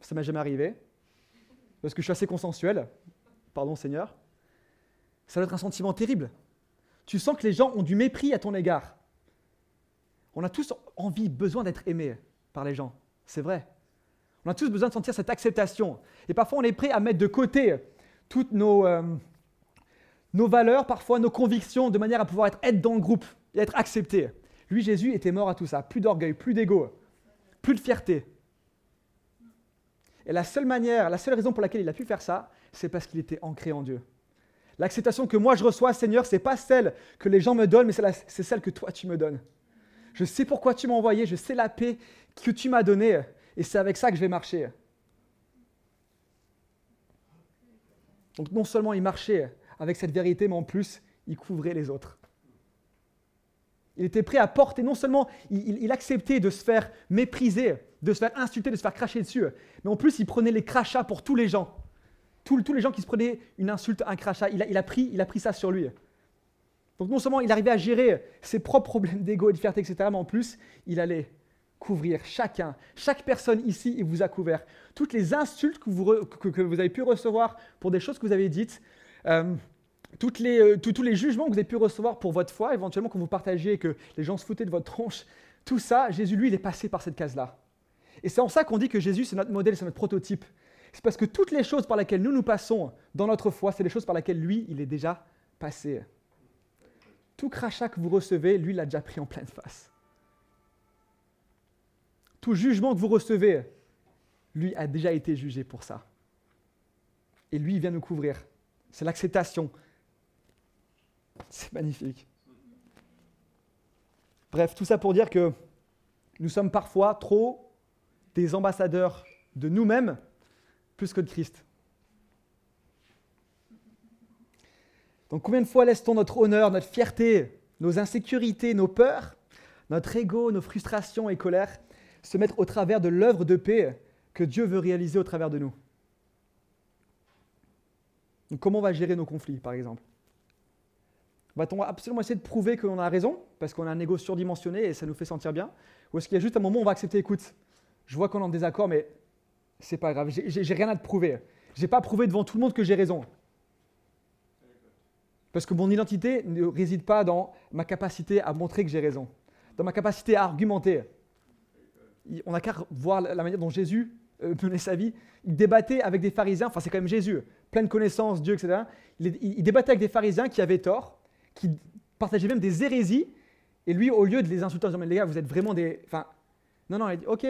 Ça m'est jamais arrivé. Parce que je suis assez consensuel. Pardon Seigneur. Ça doit être un sentiment terrible. Tu sens que les gens ont du mépris à ton égard. On a tous envie, besoin d'être aimés par les gens. C'est vrai. On a tous besoin de sentir cette acceptation. Et parfois, on est prêt à mettre de côté toutes nos, euh, nos valeurs, parfois nos convictions, de manière à pouvoir être, être dans le groupe et être accepté. Lui, Jésus, était mort à tout ça. Plus d'orgueil, plus d'ego, plus de fierté. Et la seule manière, la seule raison pour laquelle il a pu faire ça, c'est parce qu'il était ancré en Dieu. L'acceptation que moi je reçois, Seigneur, c'est pas celle que les gens me donnent, mais c'est celle que toi tu me donnes. Je sais pourquoi tu m'as envoyé, je sais la paix que tu m'as donnée, et c'est avec ça que je vais marcher. Donc non seulement il marchait avec cette vérité, mais en plus, il couvrait les autres. Il était prêt à porter, non seulement il, acceptait de se faire mépriser, de se faire insulter, de se faire cracher dessus, mais en plus il prenait les crachats pour tous les gens. Tous, les gens qui se prenaient une insulte, un crachat, il a, pris, il a pris ça sur lui. Donc non seulement il arrivait à gérer ses propres problèmes d'ego et de fierté, etc., mais en plus, il allait couvrir chacun, chaque personne ici, il vous a couvert. Toutes les insultes que vous, avez pu recevoir pour des choses que vous avez dites, toutes les, euh, tous les jugements que vous avez pu recevoir pour votre foi, éventuellement quand vous partagiez que les gens se foutaient de votre tronche, tout ça, Jésus, lui, il est passé par cette case-là. Et c'est en ça qu'on dit que Jésus, c'est notre modèle, c'est notre prototype. C'est parce que toutes les choses par lesquelles nous nous passons dans notre foi, c'est les choses par lesquelles lui, il est déjà passé. Tout crachat que vous recevez, lui, l'a déjà pris en pleine face. Tout jugement que vous recevez, lui a déjà été jugé pour ça. Et lui, il vient nous couvrir. C'est l'acceptation. C'est magnifique. Bref, tout ça pour dire que nous sommes parfois trop des ambassadeurs de nous-mêmes plus que de Christ. Donc combien de fois laisse-t-on notre honneur, notre fierté, nos insécurités, nos peurs, notre ego, nos frustrations et colères se mettre au travers de l'œuvre de paix que Dieu veut réaliser au travers de nous? Comment on va gérer nos conflits, par exemple? Va-t-on absolument essayer de prouver qu'on a raison, parce qu'on a un ego surdimensionné et ça nous fait sentir bien? Ou est-ce qu'il y a juste un moment où on va accepter, écoute, je vois qu'on est en désaccord, mais c'est pas grave, j'ai rien à te prouver. J'ai pas prouvé devant tout le monde que j'ai raison. Parce que mon identité ne réside pas dans ma capacité à montrer que j'ai raison, dans ma capacité à argumenter. On n'a qu'à voir la manière dont Jésus euh, menait sa vie. Il débattait avec des pharisiens, enfin c'est quand même Jésus, plein de connaissances, Dieu, etc. Il, débattait avec des pharisiens qui avaient tort, qui partageaient même des hérésies, et lui, au lieu de les insulter en disant, les gars, vous êtes vraiment des... Enfin, non, non, il dit, ok,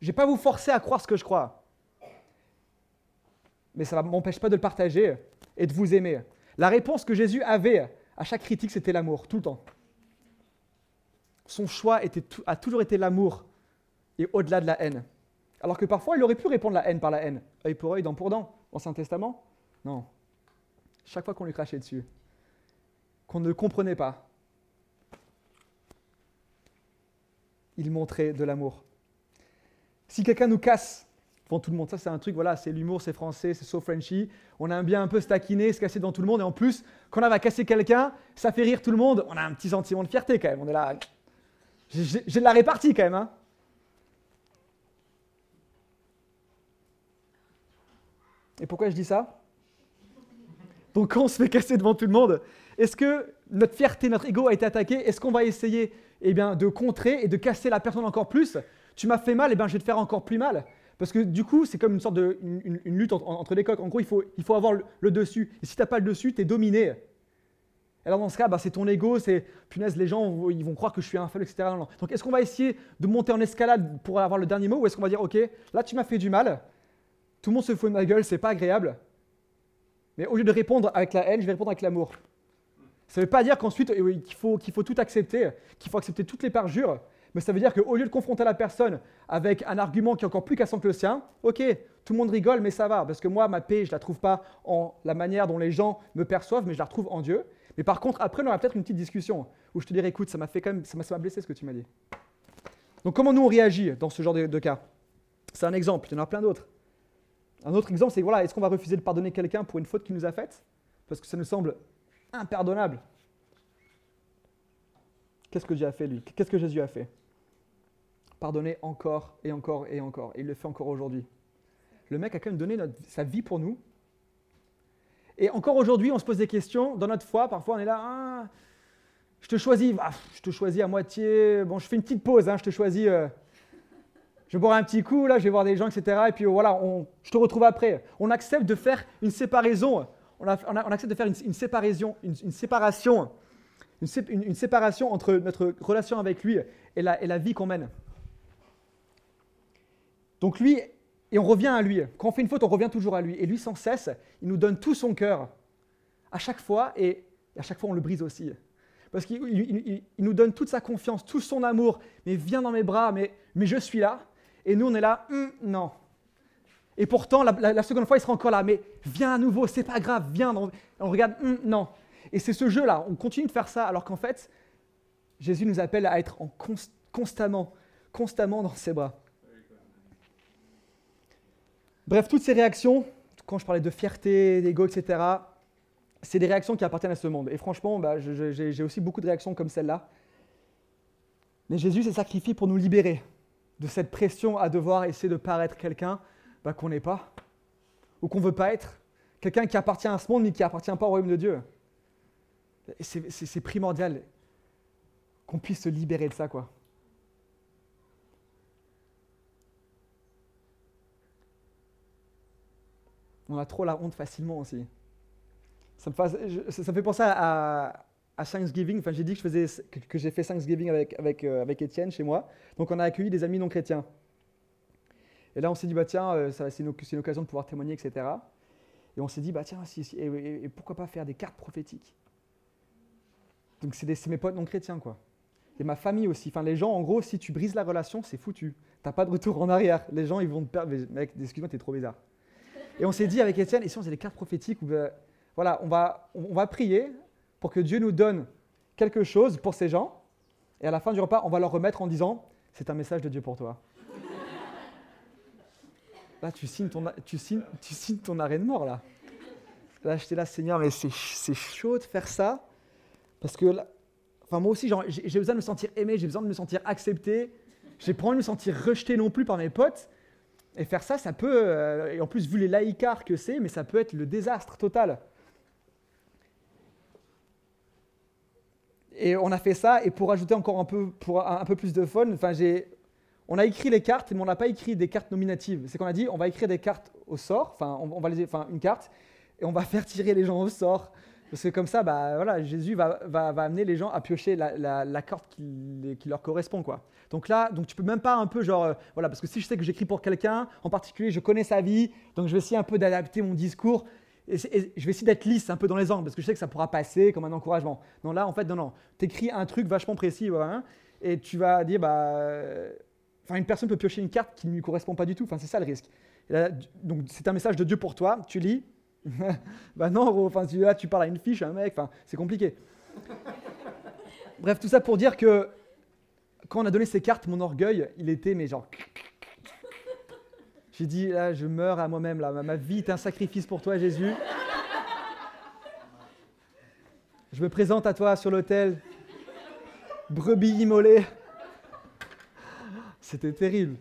je vais pas vous forcer à croire ce que je crois. Mais ça ne m'empêche pas de le partager et de vous aimer. La réponse que Jésus avait à chaque critique, c'était l'amour, tout le temps. Son choix était, a toujours été l'amour et au-delà de la haine. Alors que parfois, il aurait pu répondre la haine par la haine, œil pour œil, dent pour dent, Ancien Testament. Non. Chaque fois qu'on lui crachait dessus, qu'on ne comprenait pas, il montrait de l'amour. Si quelqu'un nous casse devant tout le monde. Ça, c'est un truc, voilà, c'est l'humour, c'est français, c'est so Frenchy. On aime bien un peu se se casser devant tout le monde. Et en plus, quand on va casser quelqu'un, ça fait rire tout le monde. On a un petit sentiment de fierté quand même. On est là. J'ai de la répartie quand même. Hein. Et pourquoi je dis ça? Donc quand on se fait casser devant tout le monde, est-ce que notre fierté, notre ego a été attaqué? Est-ce qu'on va essayer eh bien, de contrer et de casser la personne encore plus? Tu m'as fait mal, eh bien, je vais te faire encore plus mal. Parce que du coup, c'est comme une sorte de une, lutte entre, les coques. En gros, il faut, il faut avoir le, dessus. Et si tu n'as pas le dessus, tu es dominé. Alors dans ce cas, bah, c'est ton ego, c'est punaise, les gens ils vont croire que je suis un faible, etc. Donc est-ce qu'on va essayer de monter en escalade pour avoir le dernier mot? Ou est-ce qu'on va dire ok, là tu m'as fait du mal, tout le monde se fout de ma gueule, c'est pas agréable, mais au lieu de répondre avec la haine, je vais répondre avec l'amour. Ça ne veut pas dire qu'ensuite euh, qu'il faut, tout accepter, qu'il faut accepter toutes les parjures, mais ça veut dire qu'au lieu de confronter la personne avec un argument qui est encore plus cassant que le sien, ok, tout le monde rigole, mais ça va, parce que moi, ma paix, je ne la trouve pas en la manière dont les gens me perçoivent, mais je la retrouve en Dieu. Mais par contre, après, on aura peut-être une petite discussion où je te dirai, écoute, ça m'a fait quand même, ça m'a blessé ce que tu m'as dit. Donc comment nous on réagit dans ce genre de, cas? C'est un exemple, il y en a plein d'autres. Un autre exemple, c'est voilà, est-ce qu'on va refuser de pardonner quelqu'un pour une faute qu'il nous a faite? Parce que ça nous semble impardonnable. Qu'est-ce que Dieu a fait lui? Qu'est-ce que Jésus a fait? Pardonner encore et encore et encore. Et il le fait encore aujourd'hui. Le mec a quand même donné sa vie pour nous. Et encore aujourd'hui, on se pose des questions. Dans notre foi, parfois, on est là, ah, je te choisis, ah, je te choisis à moitié. Bon, je fais une petite pause, hein, je te choisis. Euh, je vais boire un petit coup, là, je vais voir des gens, etc. Et puis voilà, on, je te retrouve après. On accepte de faire une séparation. On, accepte de faire une, séparation, une, séparation, une, séparation entre notre relation avec lui et la, vie qu'on mène. Donc lui, et on revient à lui. Quand on fait une faute, on revient toujours à lui. Et lui, sans cesse, il nous donne tout son cœur. À chaque fois, et à chaque fois, on le brise aussi. Parce qu'il nous donne toute sa confiance, tout son amour. Mais viens dans mes bras, mais je suis là. Et nous, on est là, hum, non. Et pourtant, la, seconde fois, il sera encore là. Mais viens à nouveau, c'est pas grave, viens. On, regarde, hum, non. Et c'est ce jeu-là. On continue de faire ça, alors qu'en fait, Jésus nous appelle à être en constamment, constamment dans ses bras. Bref, toutes ces réactions, quand je parlais de fierté, d'ego, etc., c'est des réactions qui appartiennent à ce monde. Et franchement, bah, j'ai aussi beaucoup de réactions comme celle-là. Mais Jésus s'est sacrifié pour nous libérer de cette pression à devoir essayer de paraître quelqu'un bah, qu'on n'est pas, ou qu'on ne veut pas être, quelqu'un qui appartient à ce monde mais qui appartient pas au royaume de Dieu. C'est primordial qu'on puisse se libérer de ça, quoi. On a trop la honte facilement aussi. Ça me, ça fait penser à, à Thanksgiving. Enfin, j'ai dit que, je que, j'ai fait Thanksgiving avec, avec, euh, avec Étienne chez moi. Donc, on a accueilli des amis non chrétiens. Et là, on s'est dit, bah, tiens, euh, c'est, une, une, occasion de pouvoir témoigner, etc. Et on s'est dit, bah, tiens, et, pourquoi pas faire des cartes prophétiques? Donc, c'est, mes potes non chrétiens, quoi. Et ma famille aussi. Enfin, les gens, en gros, si tu brises la relation, c'est foutu. T'as pas de retour en arrière. Les gens, ils vont te perdre. Mec, excuse-moi, t'es trop bizarre. Et on s'est dit avec Étienne, et si on faisait des cartes prophétiques où, ben, voilà, on va, on va prier pour que Dieu nous donne quelque chose pour ces gens, et à la fin du repas, on va leur remettre en disant, c'est un message de Dieu pour toi. Là, tu signes ton, tu tu ton arrêt de mort, là. Là, j'étais là, Seigneur, mais c'est chaud de faire ça, parce que, enfin, moi aussi, j'ai besoin de me sentir aimé, j'ai besoin de me sentir accepté, j'ai pas envie de me sentir rejeté non plus par mes potes, et faire ça, ça peut, euh, et en plus vu les laïcars que c'est, mais ça peut être le désastre total. Et on a fait ça, et pour ajouter encore un peu, pour un, peu plus de fun, on a écrit les cartes, mais on n'a pas écrit des cartes nominatives. C'est qu'on a dit, on va écrire des cartes au sort, enfin, on, va les, enfin, une carte, et on va faire tirer les gens au sort. Parce que comme ça, bah, voilà, Jésus va, va, va amener les gens à piocher la, la, carte qui, qui, leur correspond. Quoi. Donc là, donc tu peux même pas un peu genre, euh, voilà, parce que si je sais que j'écris pour quelqu'un, en particulier, je connais sa vie, donc je vais essayer un peu d'adapter mon discours. Et, je vais essayer d'être lisse un peu dans les angles, parce que je sais que ça pourra passer comme un encouragement. Non, là, en fait, non, non. Tu écris un truc vachement précis, voilà, hein, et tu vas dire, bah, euh, enfin, une personne peut piocher une carte qui ne lui correspond pas du tout. Enfin, c'est ça le risque. donc, c'est un message de Dieu pour toi. Tu lis, bah non, enfin, là, tu parles à une fiche, un mec, enfin, c'est compliqué. Bref, tout ça pour dire que quand on a donné ces cartes, mon orgueil, il était, mais genre. J'ai dit, là, je meurs à moi-même, là, ma vie est un sacrifice pour toi, Jésus. Je me présente à toi sur l'autel, brebis immolée, C'était terrible.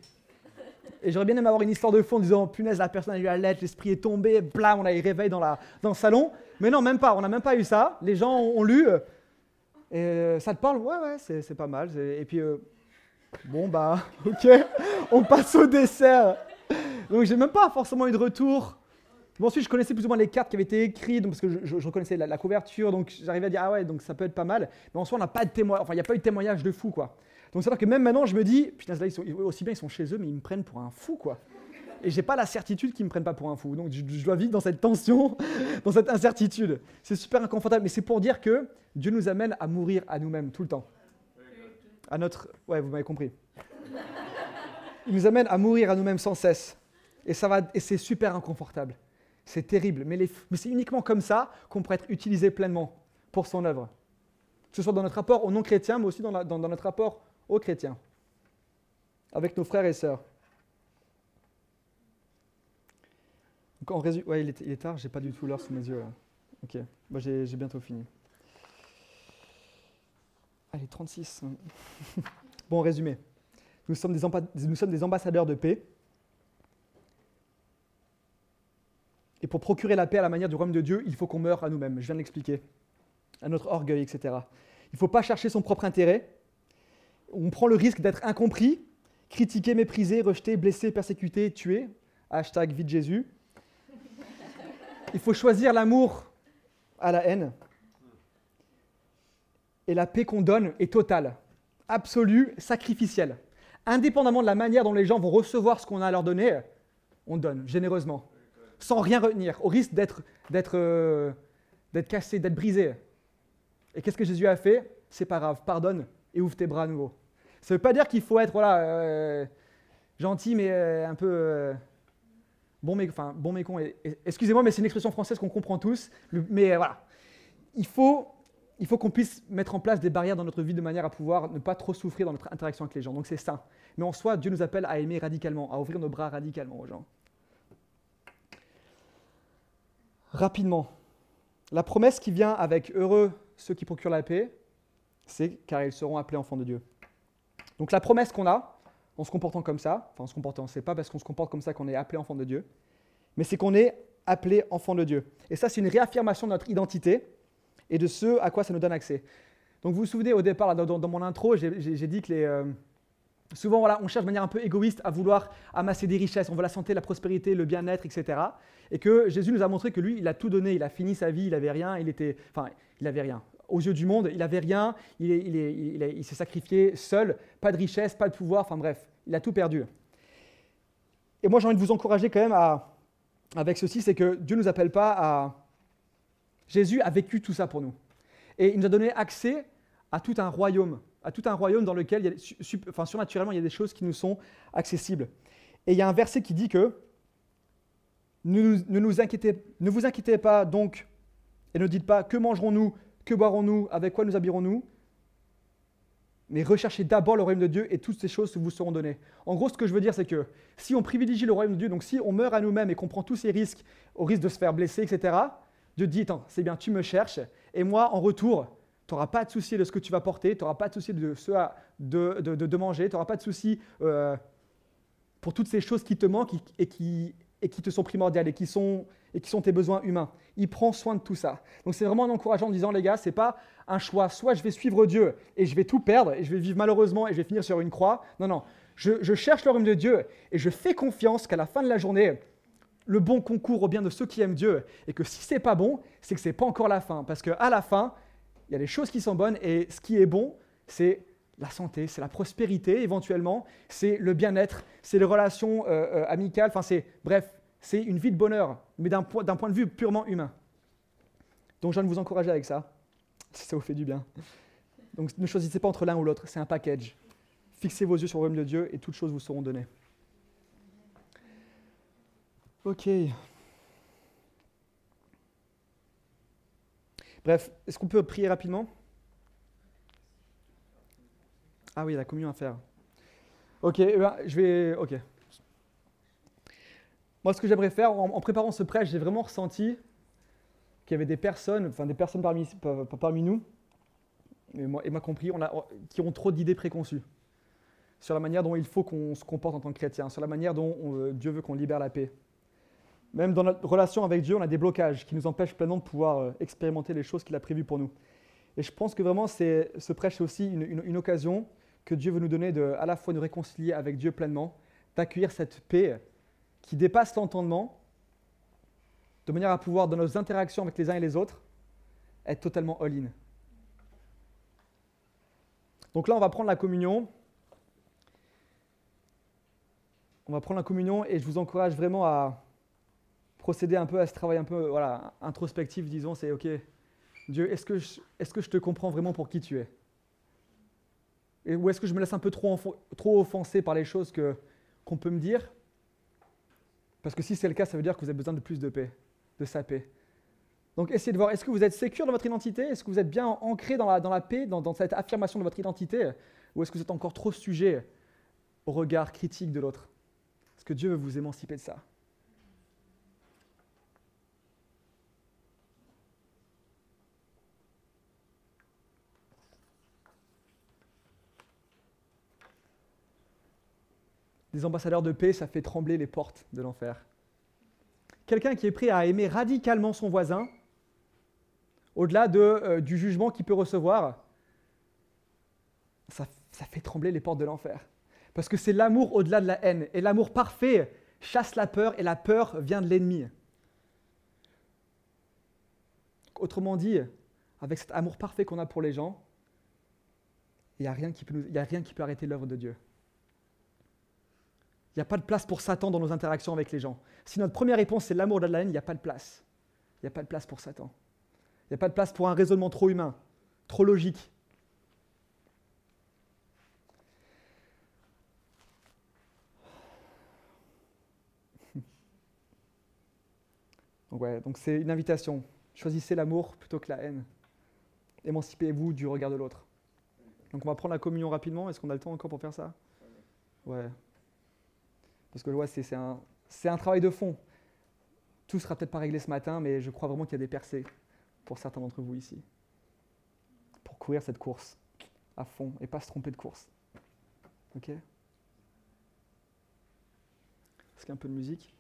Et j'aurais bien aimé avoir une histoire de fond en disant punaise, la personne a eu la lettre, l'esprit est tombé, blam, on a eu réveil dans, la, dans le salon. Mais non, même pas, on n'a même pas eu ça. Les gens ont, lu. Et euh, ça te parle? Ouais, ouais, c'est pas mal. Et puis, euh, bon, bah, ok, on passe au dessert. Donc, j'ai même pas forcément eu de retour. Bon, ensuite, je connaissais plus ou moins les cartes qui avaient été écrites, parce que je, reconnaissais la, couverture, donc j'arrivais à dire, ah ouais, donc ça peut être pas mal. Mais en soi, on n'a pas de témoignage, enfin, il n'y a pas eu de témoignage de fou, quoi. Donc, c'est-à-dire que même maintenant, je me dis, putain, là, ils sont, aussi bien, ils sont chez eux, mais ils me prennent pour un fou, quoi. Et j'ai pas la certitude qu'ils me prennent pas pour un fou. Donc, je, dois vivre dans cette tension, dans cette incertitude. C'est super inconfortable, mais c'est pour dire que Dieu nous amène à mourir à nous-mêmes tout le temps. À notre. Ouais, vous m'avez compris. Il nous amène à mourir à nous-mêmes sans cesse. Et, et c'est super inconfortable. C'est terrible, mais, c'est uniquement comme ça qu'on pourrait être utilisé pleinement pour son œuvre. Que ce soit dans notre rapport aux non-chrétiens, mais aussi dans, notre rapport aux chrétiens, avec nos frères et sœurs. en résumé, ouais, il est, il est tard, j'ai pas du tout l'heure sous mes yeux. Ok, moi j'ai, bientôt fini. Allez, 36. bon, résumé, nous sommes des ambassadeurs de paix Et pour procurer la paix à la manière du royaume de Dieu, il faut qu'on meure à nous-mêmes. Je viens de l'expliquer. À notre orgueil, etc. Il ne faut pas chercher son propre intérêt. On prend le risque d'être incompris, critiqué, méprisé, rejeté, blessé, persécuté, tué. Hashtag vite Jésus. Il faut choisir l'amour à la haine. Et la paix qu'on donne est totale, absolue, sacrificielle. Indépendamment de la manière dont les gens vont recevoir ce qu'on a à leur donner, on donne généreusement sans rien retenir, au risque euh, d'être cassé, d'être brisé. Et qu'est-ce que Jésus a fait? C'est pas grave, pardonne et ouvre tes bras à nouveau. Ça ne veut pas dire qu'il faut être voilà, euh, gentil, mais euh, un peu bon, mais, bon mais con. excusez-moi, mais c'est une expression française qu'on comprend tous. mais voilà, il faut, il faut qu'on puisse mettre en place des barrières dans notre vie de manière à pouvoir ne pas trop souffrir dans notre interaction avec les gens. Donc c'est ça. Mais en soi, Dieu nous appelle à aimer radicalement, à ouvrir nos bras radicalement aux gens. Rapidement. La promesse qui vient avec heureux ceux qui procurent la paix, c'est car ils seront appelés enfants de Dieu. Donc la promesse qu'on a en se comportant comme ça, enfin en se comportant, c'est pas parce qu'on se comporte comme ça qu'on est appelé enfant de Dieu, mais c'est qu'on est appelé enfant de Dieu. Et ça, c'est une réaffirmation de notre identité et de ce à quoi ça nous donne accès. Donc vous vous souvenez au départ, dans, mon intro, j'ai dit que les, euh, Souvent, on cherche de manière un peu égoïste à vouloir amasser des richesses. On veut la santé, la prospérité, le bien-être, etc. Et que Jésus nous a montré que lui, il a tout donné. Il a fini sa vie, il n'avait rien. Il était, enfin, il n'avait rien. Aux yeux du monde, il n'avait rien. Il, il s'est sacrifié seul. Pas de richesse, pas de pouvoir. Enfin bref, il a tout perdu. Et moi, j'ai envie de vous encourager quand même à, avec ceci, c'est que Dieu ne nous appelle pas à... Jésus a vécu tout ça pour nous. Et il nous a donné accès à tout un royaume à tout un royaume dans lequel, il y a, enfin, surnaturellement, il y a des choses qui nous sont accessibles. Et il y a un verset qui dit que ne, nous inquiétez, ne vous inquiétez pas donc, et ne dites pas que mangerons-nous, que boirons-nous, avec quoi nous habillerons-nous, mais recherchez d'abord le royaume de Dieu et toutes ces choses vous seront données. En gros, ce que je veux dire, c'est que si on privilégie le royaume de Dieu, donc si on meurt à nous-mêmes et qu'on prend tous ces risques, au risque de se faire blesser, etc., Dieu dit, c'est bien, tu me cherches, et moi, en retour, tu n'auras pas de souci de ce que tu vas porter, tu n'auras pas de souci de, ce de, de, de, manger, tu n'auras pas de souci euh, pour toutes ces choses qui te manquent et qui, et qui te sont primordiales et qui sont, et qui sont tes besoins humains. Il prend soin de tout ça. Donc c'est vraiment un encourageant en disant, les gars, ce n'est pas un choix, soit je vais suivre Dieu et je vais tout perdre et je vais vivre malheureusement et je vais finir sur une croix. Non, non, je, je cherche le royaume de Dieu et je fais confiance qu'à la fin de la journée, le bon concours au bien de ceux qui aiment Dieu et que si c'est pas bon, c'est que c'est pas encore la fin. Parce qu'à la fin, il y a des choses qui sont bonnes et ce qui est bon, c'est la santé, c'est la prospérité éventuellement, c'est le bien-être, c'est les relations euh, euh, amicales, enfin c'est, bref, c'est une vie de bonheur, mais d'un point, point de vue purement humain. Donc je viens de vous encourager avec ça, si ça vous fait du bien. Donc ne choisissez pas entre l'un ou l'autre, c'est un package. Fixez vos yeux sur le royaume de Dieu et toutes choses vous seront données. Ok. Bref, est-ce qu'on peut prier rapidement? Ah oui, la communion à faire. Ok, eh ben, je vais. Ok. Moi, ce que j'aimerais faire, en, préparant ce prêche, j'ai vraiment ressenti qu'il y avait des personnes, enfin des personnes parmi, nous, et moi, compris, qui ont trop d'idées préconçues sur la manière dont il faut qu'on se comporte en tant que chrétien, sur la manière dont euh, Dieu veut qu'on libère la paix. Même dans notre relation avec Dieu, on a des blocages qui nous empêchent pleinement de pouvoir euh, expérimenter les choses qu'il a prévues pour nous. Et je pense que vraiment, ce prêche est aussi une, occasion que Dieu veut nous donner de à la fois nous réconcilier avec Dieu pleinement, d'accueillir cette paix qui dépasse l'entendement, de manière à pouvoir, dans nos interactions avec les uns et les autres, être totalement all-in. Donc là, on va prendre la communion. On va prendre la communion et je vous encourage vraiment à procéder un peu à ce travail un peu voilà, introspectif, disons, c'est OK, Dieu, est-ce que, je, est que je te comprends vraiment pour qui tu es? Et, Ou est-ce que je me laisse un peu trop, trop offenser par les choses qu'on peut me dire? Parce que si c'est le cas, ça veut dire que vous avez besoin de plus de paix, de sa paix. Donc essayez de voir, est-ce que vous êtes sécure dans votre identité? Est-ce que vous êtes bien ancré dans la, dans la paix, dans, dans cette affirmation de votre identité? Ou est-ce que vous êtes encore trop sujet au regard critique de l'autre? Est-ce que Dieu veut vous émanciper de ça des ambassadeurs de paix, ça fait trembler les portes de l'enfer. Quelqu'un qui est prêt à aimer radicalement son voisin, au-delà de, euh, du jugement qu'il peut recevoir, ça, fait trembler les portes de l'enfer. Parce que c'est l'amour au-delà de la haine. Et l'amour parfait chasse la peur, et la peur vient de l'ennemi. Autrement dit, avec cet amour parfait qu'on a pour les gens, il n'y a, a rien qui peut arrêter l'œuvre de Dieu. Il n'y a pas de place pour Satan dans nos interactions avec les gens. Si notre première réponse c'est l'amour de la haine, il n'y a pas de place. Il n'y a pas de place pour Satan. Il n'y a pas de place pour un raisonnement trop humain, trop logique. Donc ouais, donc c'est une invitation. Choisissez l'amour plutôt que la haine. Émancipez-vous du regard de l'autre. Donc on va prendre la communion rapidement. Est-ce qu'on a le temps encore pour faire ça? Ouais. Parce que ouais, c'est un, un travail de fond. Tout sera peut-être pas réglé ce matin, mais je crois vraiment qu'il y a des percées pour certains d'entre vous ici. Pour courir cette course à fond et pas se tromper de course. Ok? Est-ce qu'il y a un peu de musique?